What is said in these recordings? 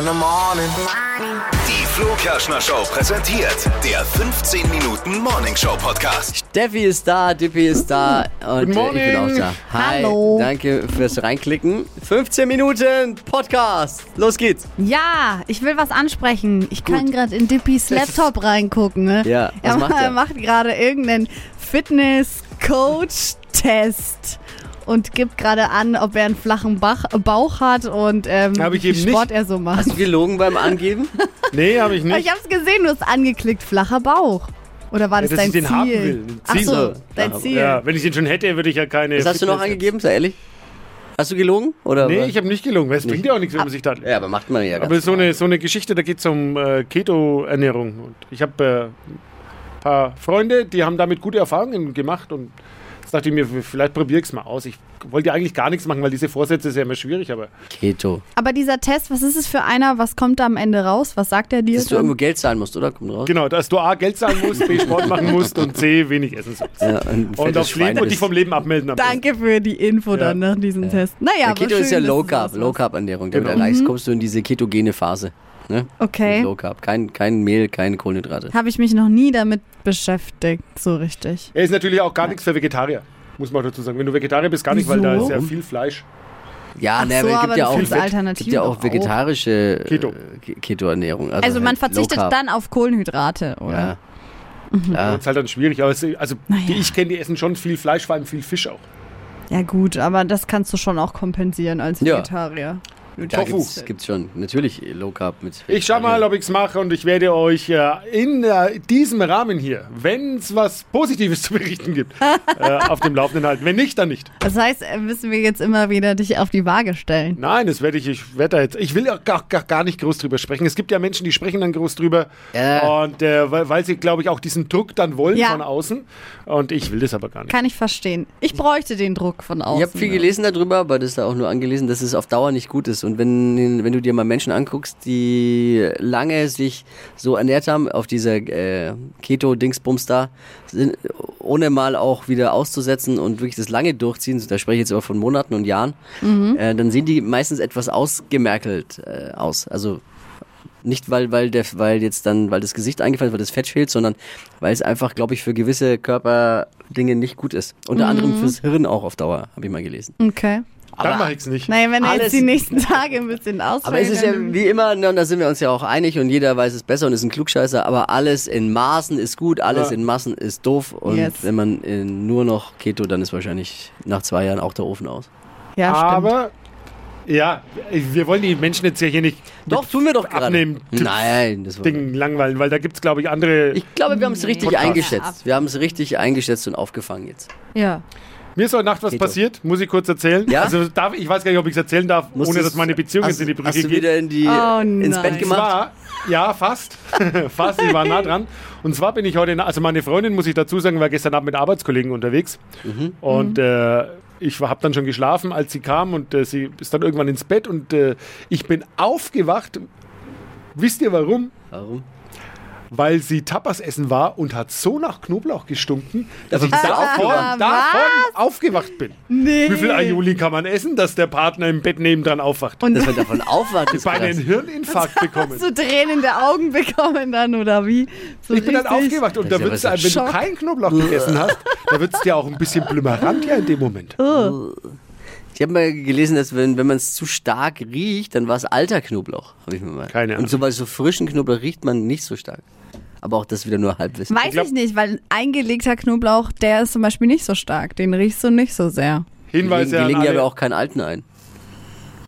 in the morning. Die Flo Kerschner Show präsentiert der 15 Minuten Morning Show Podcast. Steffi ist da, Dippy ist da und äh, ich bin auch Morning. da. Hi, Hallo. danke fürs Reinklicken. 15 Minuten Podcast. Los geets. Ja, ich will was ansprechen. Ich kann gerade in Dippys Laptop reingucken. Ne? Ja, was er macht er? macht gerade irgendeinen Fitness-Coach-Test und gibt gerade an, ob er einen flachen Bach, Bauch hat und ähm, Hab ich wie eben viel nicht. Sport er so macht. Hast du gelogen beim Angeben? Nee, habe ich Aber nicht. ich hab's gesehen, du hast angeklickt, flacher Bauch. Oder war das dass dein ich den Ziel? haben will. Ach Ziel. so, dein Ja, Ziel. Ja, wenn ich den schon hätte, würde ich ja keine. Was hast du noch angegeben, sei ehrlich? Hast du gelogen? Oder Nee, was? ich habe nicht gelungen. weil Es bringt ja auch nichts, wenn man sich da. Ja, aber macht man ja ganz Aber so eine, so eine Geschichte, da geht es um äh, Keto-Ernährung. Und ich habe äh, ein paar Freunde, die haben damit gute Erfahrungen gemacht und jetzt dachte ich mir, vielleicht probiere ich es mal aus. Ich wollte ja eigentlich gar nichts machen, weil diese Vorsätze ist ja immer schwierig, aber Keto. Aber dieser Test, was ist es für einer? Was kommt da am Ende raus? Was sagt er dir? Dass du irgendwo Geld zahlen musst, oder? Kommt raus? genau, dass du A, Geld zahlen musst, B, Sport machen musst und C, wenig essen sollst. Ja, Und fettes aufs Leben und dich vom Leben abmelden. Danke für die Info dann nach diesem Test. Naja, Ja, Keto schön, ist ja Low Carb, Low. Carb Ernährung. Damit Genau. erreichst, kommst du in diese ketogene Phase. Ne? Okay. Low Carb, kein, kein Mehl, keine Kohlenhydrate. Habe ich mich noch nie damit beschäftigt, so richtig. Er ist natürlich auch gar nichts für Vegetarier, muss man dazu sagen. Wenn du Vegetarier bist, gar nicht, weil da Wieso? ist ja viel Fleisch. Ja, Ach ne, so, aber es gibt ja auch, gibt ja auch vegetarische Keto. äh, Ke- Keto-Ernährung. Also, Also man halt verzichtet dann auf Kohlenhydrate, oder? Ja. Mhm. Ja. Das ist halt dann schwierig. Aber es, also, Naja. die ich kenne, die essen schon viel Fleisch, vor allem viel Fisch auch. Ja gut, aber das kannst du schon auch kompensieren als Ja. Da Tofu. gibt's, gibt's schon. Natürlich Low Carb mit Ich schau mal, ob ich es mache und ich werde euch äh, in äh, diesem Rahmen hier, wenn es was Positives zu berichten gibt, äh, auf dem Laufenden halten. Wenn nicht, dann nicht. Das heißt, äh, müssen wir jetzt immer wieder dich auf die Waage stellen. Nein, das werde ich, ich werde da jetzt, ich will auch gar, gar, gar nicht groß drüber sprechen. Es gibt ja Menschen, die sprechen dann groß drüber und äh, weil, weil sie, glaube ich, auch diesen Druck dann wollen Ja. von außen und ich will das aber gar nicht. Kann ich verstehen. Ich bräuchte den Druck von außen. Ich habe viel gelesen darüber, aber das ist da auch nur angelesen, dass es auf Dauer nicht gut ist. Und wenn, wenn du dir mal Menschen anguckst, die lange sich so ernährt haben auf dieser äh, Keto-Dingsbums da, sind, ohne mal auch wieder auszusetzen und wirklich das lange durchziehen, da spreche ich jetzt aber von Monaten und Jahren, äh, dann sehen die meistens etwas ausgemerkelt äh, aus. Also nicht weil, weil der, weil jetzt dann, weil das Gesicht eingefallen ist, weil das Fett fehlt, sondern weil es einfach, glaube ich, für gewisse Körperdinge nicht gut ist. Unter anderem fürs Hirn auch auf Dauer, habe ich mal gelesen. Okay. Dann mache ich es nicht. Naja, wenn er Alles- jetzt die nächsten Tage ein bisschen ausfällt. Aber es ist ja wie immer, ne, und da sind wir uns ja auch einig und jeder weiß es besser und ist ein Klugscheißer, aber alles in Maßen ist gut, alles Ja. in Massen ist doof und Yes. wenn man äh, nur noch Keto, dann ist wahrscheinlich nach zwei Jahren auch der Ofen aus. ja, stimmt. aber ja, wir wollen die Menschen jetzt ja hier nicht Doch, tun wir doch gerade. abnehmen. Nein, das war Ding langweilen, weil da gibt es, glaube ich, andere. Ich glaube, wir haben es richtig Podcast. eingeschätzt. Wir haben es richtig eingeschätzt und aufgefangen jetzt. Ja. Mir ist heute Nacht was Geht doch. passiert, muss ich kurz erzählen. Ja? Also darf, ich weiß gar nicht, ob ich es erzählen darf, ohne Musstest- dass meine Beziehung hast, jetzt in die Brüche Hast du geht. wieder in die, Oh ins nein. Bett gemacht? zwar, ja, fast. fast, ich war nah dran. Und zwar bin ich heute, also meine Freundin, muss ich dazu sagen, war gestern Abend mit Arbeitskollegen unterwegs. Mhm. Und äh, ich habe dann schon geschlafen, als sie kam und äh, sie ist dann irgendwann ins Bett und äh, ich bin aufgewacht. Wisst ihr warum? Warum? Weil sie Tapas essen war und hat so nach Knoblauch gestunken, dass ich davon, aufgewacht? davon aufgewacht bin. Nee. Wie viel Aioli kann man essen, dass der Partner im Bett nebendran aufwacht? Und Dass man davon aufwacht, ist einen krass. Hirninfarkt bekommen. hast du Tränen der Augen bekommen dann, oder wie? So Ich bin dann aufgewacht und da wird's, ja wenn was- du Schock. keinen Knoblauch gegessen hast, da wird es dir auch ein bisschen blümerant ja in dem Moment. Ich habe mal gelesen, dass wenn, wenn man es zu stark riecht, dann war es alter Knoblauch. Hab ich mir mal. Keine Ahnung. Und so bei so frischen Knoblauch riecht man nicht so stark. Aber auch das wieder nur Halbwissen. Weiß ich, glaub- nicht, weil eingelegter Knoblauch, der ist zum Beispiel nicht so stark. Den riechst du nicht so sehr. Die Hinweise legen, die legen ja aber auch keinen alten ein.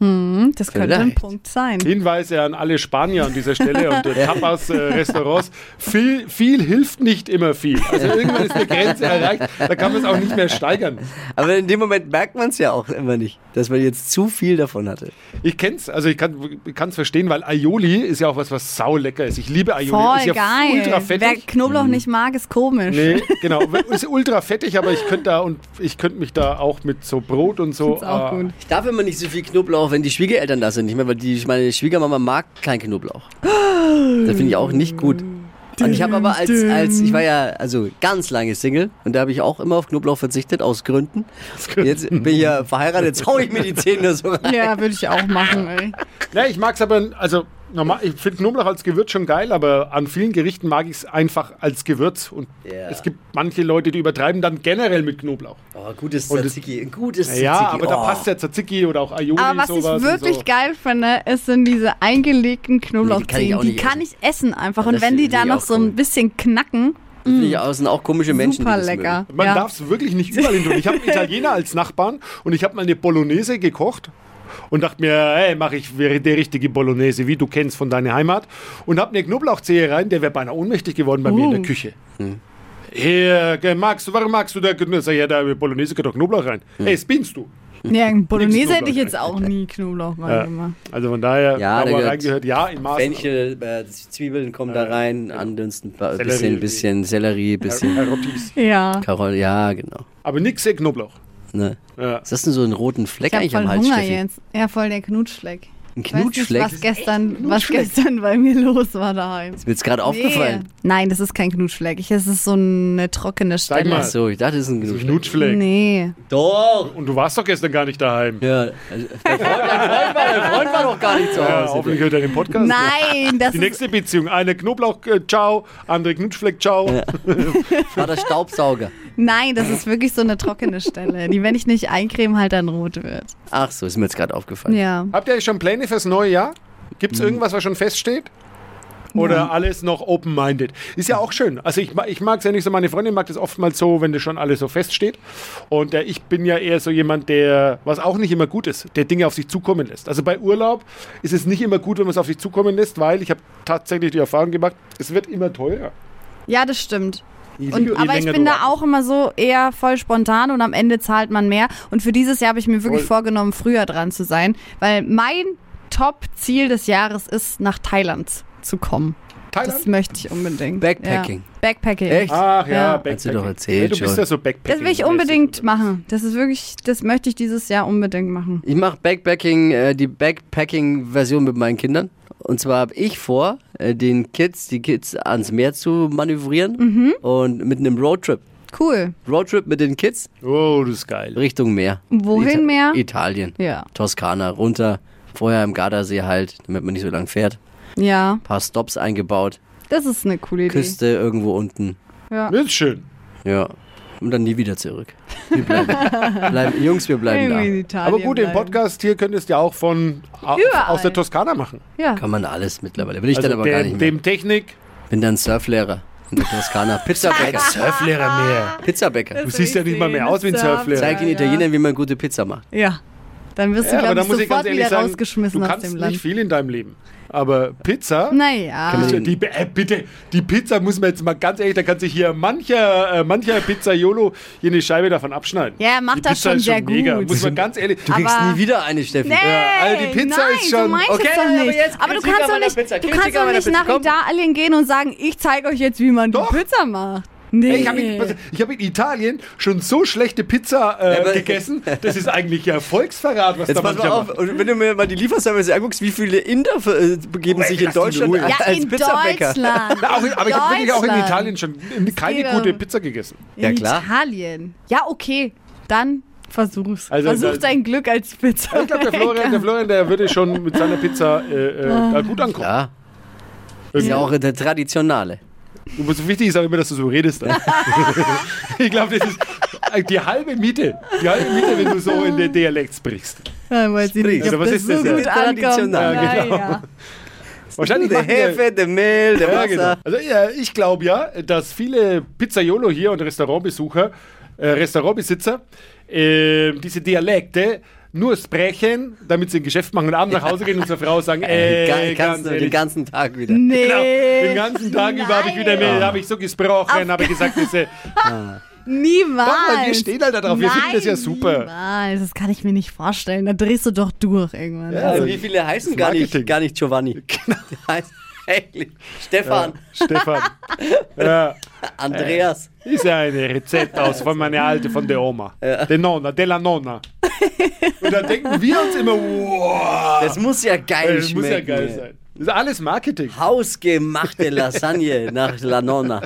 Hm, das könnte ein. Punkt sein. Hinweise an alle Spanier an dieser Stelle und äh, Tapas-Restaurants. viel, viel hilft nicht immer viel. Also irgendwann ist eine Grenze erreicht, da kann man es auch nicht mehr steigern. Aber in dem Moment merkt man es ja auch immer nicht, dass man jetzt zu viel davon hatte. Ich kenn's, also ich kann es verstehen, weil Aioli ist ja auch was, was saulecker ist. Ich liebe Aioli. Voll ist ja geil. ultra Wer fettig. Knoblauch nicht mag, ist komisch. Nee, genau. Ist ultra fettig, aber ich könnte da und ich könnte mich da auch mit so Brot und so. Ist auch äh, gut. Ich darf immer nicht so viel Knoblauch, wenn die Schwiegereltern da sind. Nicht mehr, weil die, meine Schwiegermama mag kein Knoblauch. Das finde ich auch nicht gut. Und ich habe aber als, als, ich war ja also ganz lange Single und da habe ich auch immer auf Knoblauch verzichtet, aus Gründen. Jetzt bin ich ja verheiratet, jetzt hau ich mir die Zähne so rein. Ja, würde ich auch machen, ey. Ja, ich mag's aber, also normal, ich finde Knoblauch als Gewürz schon geil, aber an vielen Gerichten mag ich es einfach als Gewürz. Und Ja. es gibt manche Leute, die übertreiben dann generell mit Knoblauch. Oh, gutes Tzatziki. Ein gutes Tzatziki. Ja, aber da oh. passt ja Tzatziki oder auch Aioli Aber was sowas. ich wirklich so. geil finde, ist sind diese eingelegten Knoblauchzehen. auch die kann essen. ich essen einfach. Und das wenn die da ich noch so ein bisschen knacken, ich auch, sind auch komische Menschen. super die das lecker. Man ja. darf es wirklich nicht überall hin tun. Ich habe einen Italiener als Nachbarn und ich habe mal eine Bolognese gekocht und dachte mir, hey, mache ich wäre der richtige Bolognese, wie du kennst von deiner Heimat. Und habe eine Knoblauchzehe rein, der wäre beinahe ohnmächtig geworden bei mir in der Uh. Küche. Hier, ge- magst du, warum magst du da Sag ich, ja, da Bolognese gehört doch Knoblauch rein. Hey, spinnst du? Ja, in Bolognese hätte ich Knoblauch jetzt auch nie Knoblauch Ja. reingemacht. Also von daher, Ja, da reingehört, ja, in Maßen. Fenchel, äh, Zwiebeln kommen da rein, andünsten, ein Sellerie. bisschen, bisschen Sellerie, bisschen Erotis. Ja. Karol, ja, genau. Aber nix eh Knoblauch. Ne? Ja. Ist denn so ein roten Fleck Ich eigentlich am voll Hals, Hunger Steffi? jetzt. Ja, voll der Knutschfleck. Ein Ich weiß nicht, Knutschfleck? was gestern, was gestern bei mir los war daheim. Ist mir jetzt gerade aufgefallen. Nein, das ist kein Knutschfleck. Ich- Es ist so eine trockene Stelle. mal. Ach so, ich dachte, das ist ein So ein Knutschfleck. Knutschfleck. Nee. Doch! Und du warst doch gestern gar nicht daheim. Ja, also, dein, Freund, dein, Freund war, dein Freund war doch gar nicht zu Ja, Hause. hoffentlich hört er den Podcast. Nein, das Die nächste Beziehung, eine Knoblauch, äh, ciao, andere Knutschfleck, ciao. war der Staubsauger. Nein, das ist wirklich so eine trockene Stelle, die, wenn ich nicht eincreme, halt dann rot wird. Ach so, ist mir jetzt gerade aufgefallen. Ja. Habt ihr schon Pläne fürs neue Jahr? Gibt es Hm. irgendwas, was schon feststeht? Oder alles noch open-minded? Ist ja auch schön. Also ich, ich mag es ja nicht so, meine Freundin mag das oftmals so, wenn das schon alles so feststeht. Und äh, ich bin ja eher so jemand, der, was auch nicht immer gut ist, der Dinge auf sich zukommen lässt. Also bei Urlaub ist es nicht immer gut, wenn man es auf sich zukommen lässt, weil ich habe tatsächlich die Erfahrung gemacht, es wird immer teurer. Ja, das stimmt. Und, je aber ich bin da auch immer so eher voll spontan und am Ende zahlt man mehr. Und für dieses Jahr habe ich mir wirklich Voll. vorgenommen, früher dran zu sein, weil mein Top-Ziel des Jahres ist, nach Thailand zu kommen. Thailand? Das möchte ich unbedingt. Backpacking. Ja. Backpacking. Echt? Ach ja, Ja. Backpacking. Hast du doch erzählt Ja, du bist ja so Backpacking. Das will ich unbedingt machen. Das ist wirklich, das möchte ich dieses Jahr unbedingt machen. Ich mache Backpacking, äh, die Backpacking-Version mit meinen Kindern. Und zwar habe ich vor, äh, den Kids, die Kids ans Meer zu manövrieren Mhm. und mit einem Roadtrip. Cool. Roadtrip mit den Kids Oh, das ist geil. Richtung Meer. Wohin Meer? Italien. Ja. Toskana runter. Vorher im Gardasee halt, damit man nicht so lang fährt. Ja, Ein paar Stops eingebaut. das ist eine coole Idee. Küste irgendwo unten. Ja. Das ist schön. Ja. Und dann nie wieder zurück. Wir bleiben. bleiben Jungs, wir bleiben Irgendwie in da. Italien Aber gut, den bleiben. Podcast hier könntest du ja auch von Überall. aus der Toskana machen. Ja. Kann man alles mittlerweile. Will ich Also dann aber gar dem, nicht mehr. dem Technik. Bin dann Surflehrer in der Toskana. Pizzabäcker. Surflehrer mehr. Pizzabäcker. Du siehst ja nicht mal mehr aus wie ein Surflehrer. Zeig den Italienern, wie man gute Pizza macht. Ja. Dann wirst du, Ja, aber glaube da ich, ich sofort ehrlich wieder sagen, rausgeschmissen du aus kannst dem nicht Land. viel in deinem Leben. Aber Pizza, Naja. die, äh, bitte, die Pizza muss man jetzt mal ganz ehrlich, da kann sich hier mancher, äh, mancher Pizzaiolo hier eine Scheibe davon abschneiden. Ja, macht die das Pizza schon ist sehr schon mega, gut. muss man ganz ehrlich. Du kriegst Aber- nie wieder eine, Steffi. Nee, also die Pizza nein, ist schon- du meinst Okay, es doch aber nicht. jetzt aber du kannst an doch nicht, du kannst an doch nicht nach. Italien gehen und sagen, ich zeige euch jetzt, wie man Doch. die Pizza macht. Nee. Ich habe in, hab in Italien schon so schlechte Pizza äh, gegessen, das ist eigentlich ja Volksverrat, was Jetzt da pass mal auf, macht. und wenn du mir mal die Lieferservice anguckst, wie viele Inder äh, begeben Oh, sich in in Deutschland als, ja, als in Pizzabäcker? Deutschland. Na, auch, aber ich habe wirklich auch in. Italien schon keine gute um- Pizza gegessen. In Ja, klar. Italien. Ja, okay. Dann versuch's. Also, Versuch da- dein Glück als Pizza. Ich glaube, der Florian, der Florian, der würde schon mit seiner Pizza äh, äh, da gut ankommen. Ja, ist ja auch der Traditionale. Und so wichtig ist auch immer, dass du so redest. ich glaube, das ist die halbe Miete. Die halbe Miete, wenn du so in den Dialekt sprichst. Ja, weiß ich nicht, Oder ob was das ist so das gut ankommt. Traditional. Ja, genau. Naja. Wahrscheinlich Der Hefe, der Mehl, der Ja, Wasser. genau. Also ja, ich glaube ja, dass viele Pizzaiolo hier und Restaurantbesucher, äh, Restaurantbesitzer, äh, diese Dialekte nur sprechen, damit sie ein Geschäft machen und abends nach Hause gehen und zur Frau sagen, Äh, ey, ga- ganz kannst du den ganzen Tag wieder. Nee. Genau, den ganzen Tag über habe ich wieder Nein. mit, habe ich so gesprochen, habe ich gesagt, diese, Niemals. Doch, weil wir stehen halt da drauf, wir finden das ja super. Niemals. Das kann ich mir nicht vorstellen. Da drehst du doch durch irgendwann. Ja, Also wie viele heißen gar nicht, gar nicht Giovanni? Genau. Eigentlich Stefan, Stefan. Ja, Andreas. ist ja eine Rezept aus von meiner Alte, von der Oma. Der Nonna, della Nonna. Und da denken wir uns immer, wow, Das muss ja geil das schmecken. muss ja geil sein. Das ist alles Marketing. Hausgemachte Lasagne nach La Nonna.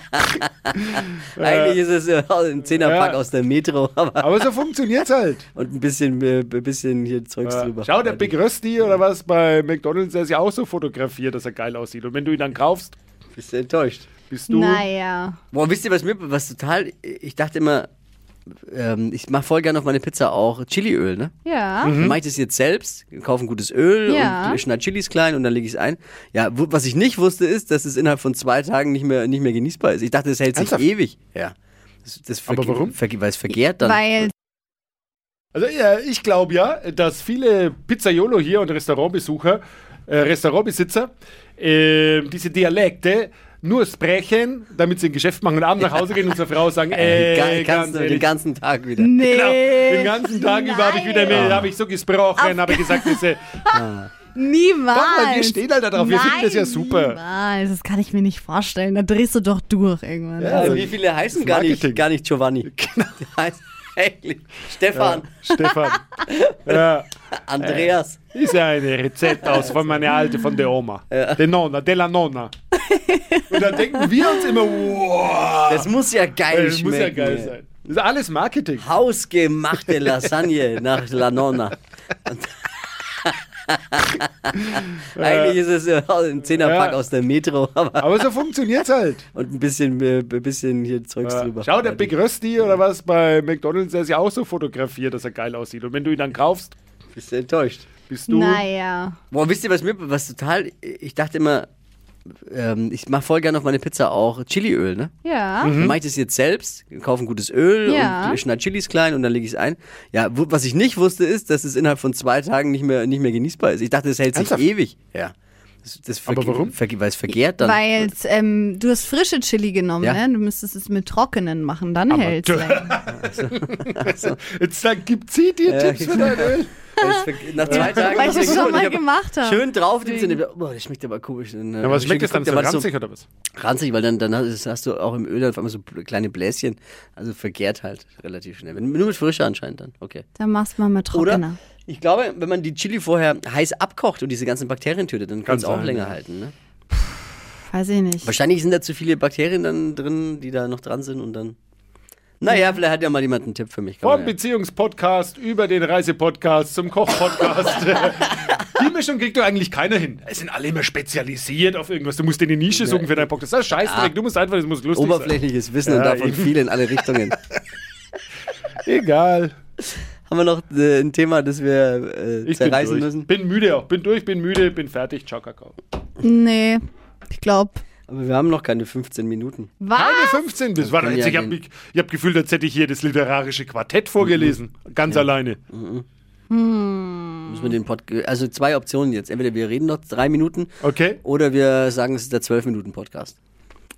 Eigentlich ist es äh, ein Zehnerpack Ja. aus der Metro, aber Aber so funktioniert's halt. und ein bisschen, äh, ein bisschen hier Zeugs Ja. drüber. Schau, der Big Rösti oder was bei McDonalds, der ist ja auch so fotografiert, dass er geil aussieht. Und wenn du ihn dann kaufst, Bist du enttäuscht? bist du. Naja. Boah, wisst ihr, was mir, was total, ich dachte immer, ähm, ich mache voll gerne auf meine Pizza auch Chiliöl, ne? Ja. Dann mache ich das jetzt selbst, kaufe ein gutes Öl Ja. und schneide Chilis klein und dann lege ich es ein. Ja, wo, was ich nicht wusste, ist, dass es innerhalb von zwei Tagen nicht mehr, nicht mehr genießbar ist. Ich dachte, es hält sich Ernsthaft? ewig. Ja. Das, das Aber warum? Weil es vergehrt dann. Weil Also ja, ich glaube ja, dass viele Pizzaiolo hier und Restaurantbesucher, äh, Restaurantbesitzer, äh, diese Dialekte nur sprechen, damit sie ein Geschäft machen und abends nach Hause gehen und zur Frau sagen, äh, ga- ganz kannst du den ganzen Tag wieder. nee. Genau, den ganzen Tag über habe ich wieder Nein. mit, habe ich so gesprochen, habe ich gesagt, diese, Niemals. Doch, weil wir stehen halt da drauf, wir finden das ja super. Niemals. Das kann ich mir nicht vorstellen. Da drehst du doch durch irgendwann. Ja. Also, wie viele heißen gar nicht, gar nicht Giovanni? Genau. Eigentlich Stefan, Stefan, ja, Andreas. ist ja eine Rezept aus von meiner Alte, von der Oma, der Nonna, della Nonna. Und dann denken wir uns immer, wow, Das muss ja geil das schmecken. muss ja geil sein. Das ist alles Marketing. Hausgemachte Lasagne nach La Nonna. Eigentlich ist es ein Zehnerpack Ja. aus der Metro, aber Aber so funktioniert's halt. und ein bisschen, äh, ein bisschen hier Zeugs Ja. drüber. Schau, der Big Rösti oder was bei McDonalds, der ist ja auch so fotografiert, dass er geil aussieht. Und wenn du ihn dann kaufst, Bist du enttäuscht? bist du. Naja. Boah, wisst ihr, was mir, was total, ich dachte immer, ähm, ich mache voll gerne auf meine Pizza auch Chiliöl, ne? Ja. Dann mache ich das jetzt selbst, kaufe ein gutes Öl Ja. und schneide Chilis klein und dann lege ich es ein. Ja, was ich nicht wusste, ist, dass es innerhalb von zwei Tagen nicht mehr, nicht mehr genießbar ist. Ich dachte, es hält sich Ernsthaft? ewig. Ja. Das, das Aber warum? Weil es vergehrt dann. Weil ähm, du hast frische Chili genommen, Ja. ne? Du müsstest es mit trockenen machen, dann hält es länger. Jetzt sag, gibt sie dir Ja, Tipps für dein Öl? Nach zwei Tagen. Weil ich es ist schon mal gemacht habe. Schön drauf, die Zähne. Boah, das schmeckt aber komisch. Äh, Ja, was hab schmeckt ich das dann so ranzig oder was? ranzig, weil dann, dann hast, hast du auch im Öl auf einmal so kleine Bläschen. Also vergehrt halt relativ schnell. Nur mit Frische anscheinend dann. Okay. Dann machst du mal mit Oder trockener. Ich glaube, wenn man die Chili vorher heiß abkocht und diese ganzen Bakterien tötet, dann kann es auch sein, länger ja. halten. Ne? Weiß ich nicht. Wahrscheinlich sind da zu viele Bakterien dann drin, die da noch dran sind und dann. Naja, vielleicht hat ja mal jemand einen Tipp für mich. Kann Vom ja. Beziehungspodcast über den Reisepodcast zum Kochpodcast. Die Mischung kriegt doch eigentlich keiner hin. Es sind alle immer spezialisiert auf irgendwas. Du musst dir eine Nische suchen für deinen Podcast. Das ist Scheißdreck. Du musst einfach, das muss lustig Oberflächliches Wissen und davon eben. viel in alle Richtungen. sein. Egal. Haben wir noch äh, ein Thema, das wir äh, Ich bin zerreißen durch. müssen? Bin müde auch. Bin durch, bin müde, bin fertig. Ciao, Kakao. Nee, ich glaube. Aber wir haben noch keine 15 Minuten. Was? Keine 15 bis. Warte, können jetzt, ja ich habe hab gefühlt, als hätte ich hier das literarische Quartett vorgelesen. Ganz alleine. Müssen wir den Pod also zwei Optionen jetzt. Entweder wir reden noch drei Minuten Okay? oder wir sagen, es ist der 12-Minuten-Podcast.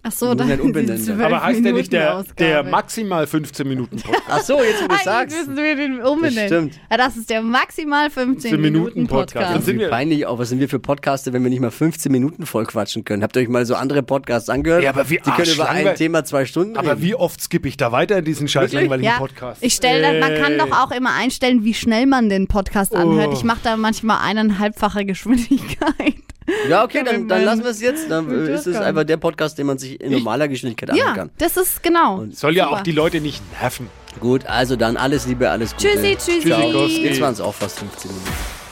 Ach so, dann wir umbenennen die dann. 12 Aber heißt der nicht der, der maximal 15 Minuten Podcast? Ach so, jetzt wo du sagst. müssen wir den umbenennen. Das stimmt. Ja, das ist der maximal 15 15 Minuten Podcast. Podcast. Dann sind wir- peinlich auch, was sind wir für Podcaster, wenn wir nicht mal 15 Minuten voll quatschen können? Habt ihr euch mal so andere Podcasts angehört? Ja, aber wie Die können über ein Thema zwei Stunden Aber reden. wie oft skippe ich da weiter in diesen scheiß langweiligen Ja, Podcast? ich stelle dann, man kann doch auch immer einstellen, wie schnell man den Podcast anhört. Oh. Ich mache da manchmal eineinhalbfache Geschwindigkeit. Ja, okay, dann, dann lassen wir es jetzt. Dann äh, ist es einfach der Podcast, den man sich in normaler Geschwindigkeit anhören Ja, kann. das ist genau. Soll ja Super. auch die Leute nicht nerven. Gut, also dann alles Liebe, alles Gute. Tschüssi, tschüssi. Ciao. Jetzt waren es auch fast 15 Minuten.